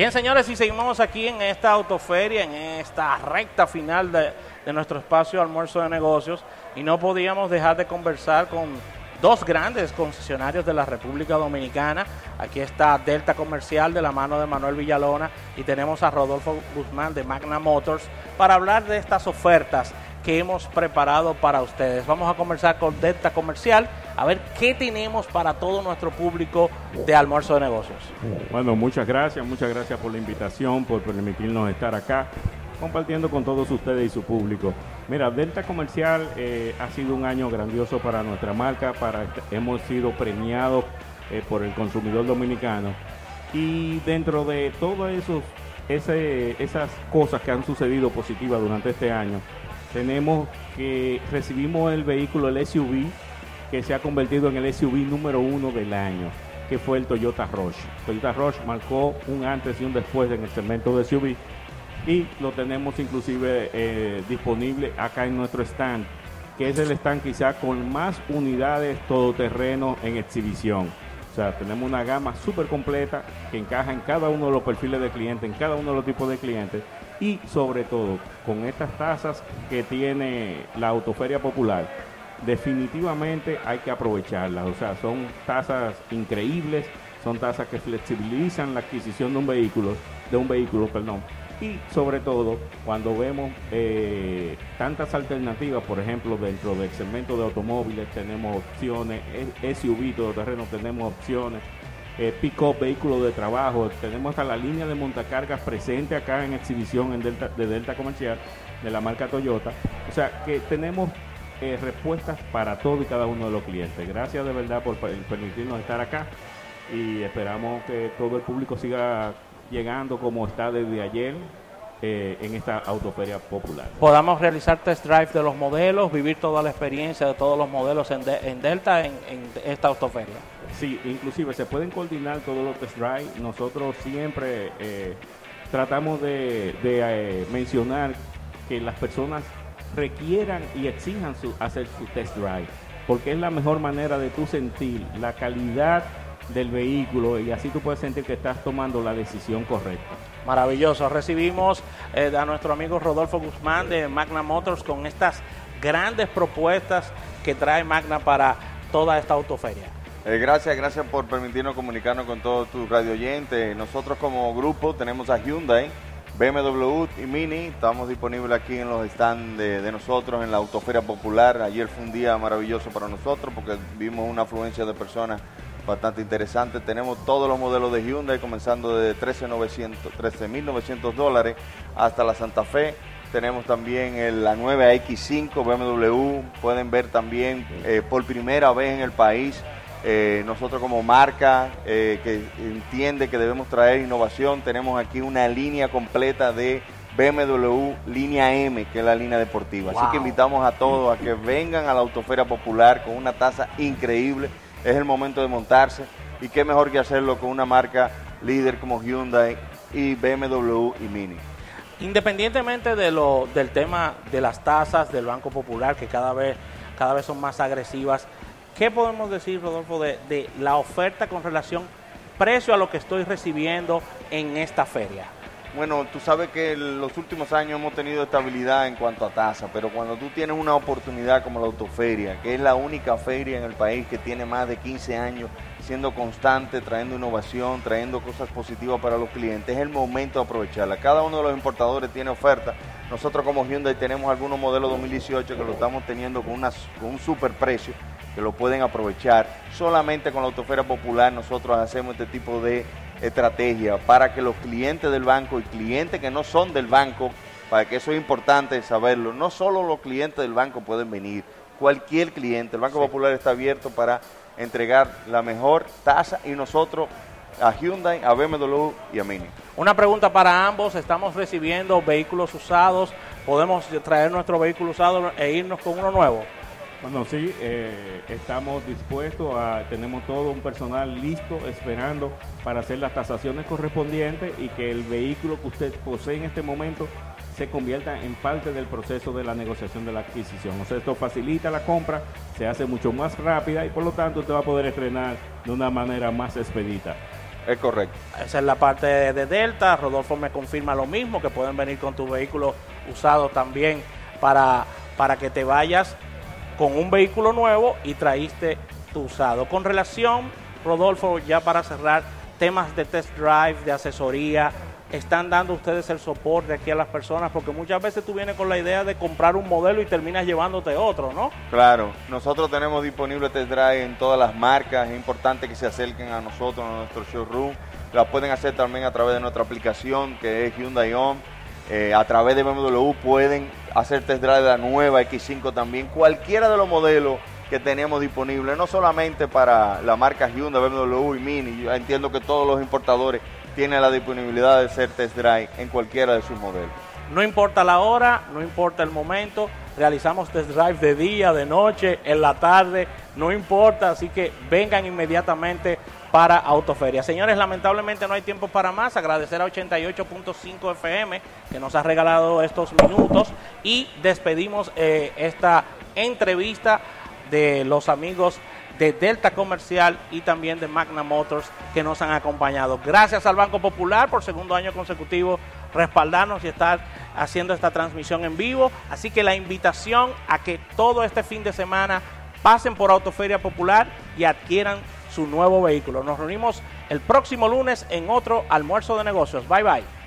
Bien, señores, y seguimos aquí en esta autoferia, en esta recta final de, de nuestro espacio almuerzo de negocios, y no podíamos dejar de conversar con dos grandes concesionarios de la República Dominicana. Aquí está Delta Comercial de la mano de Manuel Villalona y tenemos a Rodolfo Guzmán de Magna Motors para hablar de estas ofertas que hemos preparado para ustedes. Vamos a conversar con Delta Comercial a ver qué tenemos para todo nuestro público de almuerzo de negocios. Bueno, muchas gracias, muchas gracias por la invitación, por permitirnos estar acá compartiendo con todos ustedes y su público. Mira, Delta Comercial eh, ha sido un año grandioso para nuestra marca, para hemos sido premiados eh, por el consumidor dominicano y dentro de todas esas cosas que han sucedido positivas durante este año, tenemos que recibimos el vehículo, el SUV, que se ha convertido en el SUV número uno del año, que fue el Toyota Rush. Toyota Rush marcó un antes y un después en el segmento de SUV y lo tenemos inclusive eh, disponible acá en nuestro stand, que es el stand quizá con más unidades todoterreno en exhibición. O sea, tenemos una gama súper completa que encaja en cada uno de los perfiles de clientes, en cada uno de los tipos de clientes y sobre todo con estas tasas que tiene la autoferia popular definitivamente hay que aprovecharlas. O sea, son tasas increíbles, son tasas que flexibilizan la adquisición de un vehículo, de un vehículo, perdón. Y sobre todo, cuando vemos eh, tantas alternativas, por ejemplo, dentro del segmento de automóviles tenemos opciones, SUV, todo terreno, tenemos opciones, eh, pick-up, vehículos de trabajo, tenemos hasta la línea de montacargas presente acá en exhibición en Delta, de Delta Comercial de la marca Toyota. O sea, que tenemos eh, respuestas para todo y cada uno de los clientes. Gracias de verdad por permitirnos estar acá y esperamos que todo el público siga llegando como está desde ayer eh, en esta autoferia popular. Podamos realizar test drive de los modelos, vivir toda la experiencia de todos los modelos en, en Delta en, esta autoferia. Sí, inclusive se pueden coordinar todos los test drive. Nosotros siempre eh, tratamos de, mencionar que las personas requieran y exijan su, hacer su test drive, porque es la mejor manera de tú sentir la calidad del vehículo y así tú puedes sentir que estás tomando la decisión correcta. Maravilloso. Recibimos eh, a nuestro amigo Rodolfo Guzmán de Magna Motors con estas grandes propuestas que trae Magna para toda esta autoferia. Eh, gracias, gracias por permitirnos comunicarnos con todos tus radio oyentes. Nosotros como grupo tenemos a Hyundai BMW y Mini, estamos disponibles aquí en los stands de, nosotros en la Autoferia Popular. Ayer fue un día maravilloso para nosotros porque vimos una afluencia de personas bastante interesante. Tenemos todos los modelos de Hyundai, comenzando de 13.900 dólares hasta la Santa Fe. Tenemos también la nueva X5 BMW. Pueden ver también eh, por primera vez en el país eh, nosotros como marca eh, que entiende que debemos traer innovación, tenemos aquí una línea completa de BMW línea M, que es la línea deportiva. Así que invitamos a todos a que vengan a la Autofera Popular con una tasa increíble. Es el momento de montarse y qué mejor que hacerlo con una marca líder como Hyundai y BMW y Mini. Independientemente de lo, del tema de las tasas del Banco Popular, que cada vez, cada vez son más agresivas, ¿Qué podemos decir, Rodolfo, de, la oferta con relación precio a lo que estoy recibiendo en esta feria? Bueno, tú sabes que en los últimos años hemos tenido estabilidad en cuanto a tasa, pero cuando tú tienes una oportunidad como la autoferia, que es la única feria en el país que tiene más de 15 años siendo constante, trayendo innovación, trayendo cosas positivas para los clientes, es el momento de aprovecharla. Cada uno de los importadores tiene oferta. Nosotros como Hyundai tenemos algunos modelos 2018 que lo estamos teniendo con, con un super precio que lo pueden aprovechar. Solamente con la autofera popular nosotros hacemos este tipo de estrategia para que los clientes del banco y clientes que no son del banco, para que eso es importante saberlo, no solo los clientes del banco pueden venir, cualquier cliente, el Banco Popular está abierto para entregar la mejor tasa y nosotros a Hyundai, a BMW y a Mini. Una pregunta para ambos, estamos recibiendo vehículos usados, podemos traer nuestro vehículo usado e irnos con uno nuevo. Bueno, sí, eh, estamos dispuestos a, tenemos todo un personal listo esperando para hacer las tasaciones correspondientes y que el vehículo que usted posee en este momento se convierta en parte del proceso de la negociación de la adquisición. O sea, esto facilita la compra, se hace mucho más rápida y por lo tanto usted va a poder estrenar de una manera más expedita. Es correcto. Esa es la parte de Delta. Rodolfo me confirma lo mismo, que pueden venir con tu vehículo usado también para, para que te vayas con un vehículo nuevo y traíste tu usado. Con relación, Rodolfo, ya para cerrar, temas de test drive, de asesoría, están dando ustedes el soporte aquí a las personas, porque muchas veces tú vienes con la idea de comprar un modelo y terminas llevándote otro, ¿no? Claro, nosotros tenemos disponible test drive en todas las marcas, es importante que se acerquen a nosotros, a nuestro showroom, la pueden hacer también a través de nuestra aplicación que es Hyundai On, eh, a través de BMW pueden hacer test drive de la nueva X5 también, cualquiera de los modelos que tenemos disponibles, no solamente para la marca Hyundai, BMW y Mini, entiendo que todos los importadores tiene la disponibilidad de hacer test drive en cualquiera de sus modelos. No importa la hora, no importa el momento, realizamos test drive de día, de noche, en la tarde, no importa, así que vengan inmediatamente para Autoferia. Señores, lamentablemente no hay tiempo para más. Agradecer a 88.5 FM que nos ha regalado estos minutos y despedimos eh, esta entrevista de los amigos de Delta Comercial y también de Magna Motors que nos han acompañado. Gracias al Banco Popular por segundo año consecutivo respaldarnos y estar haciendo esta transmisión en vivo. Así que la invitación a que todo este fin de semana pasen por Autoferia Popular y adquieran su nuevo vehículo. Nos reunimos el próximo lunes en otro almuerzo de negocios. Bye bye.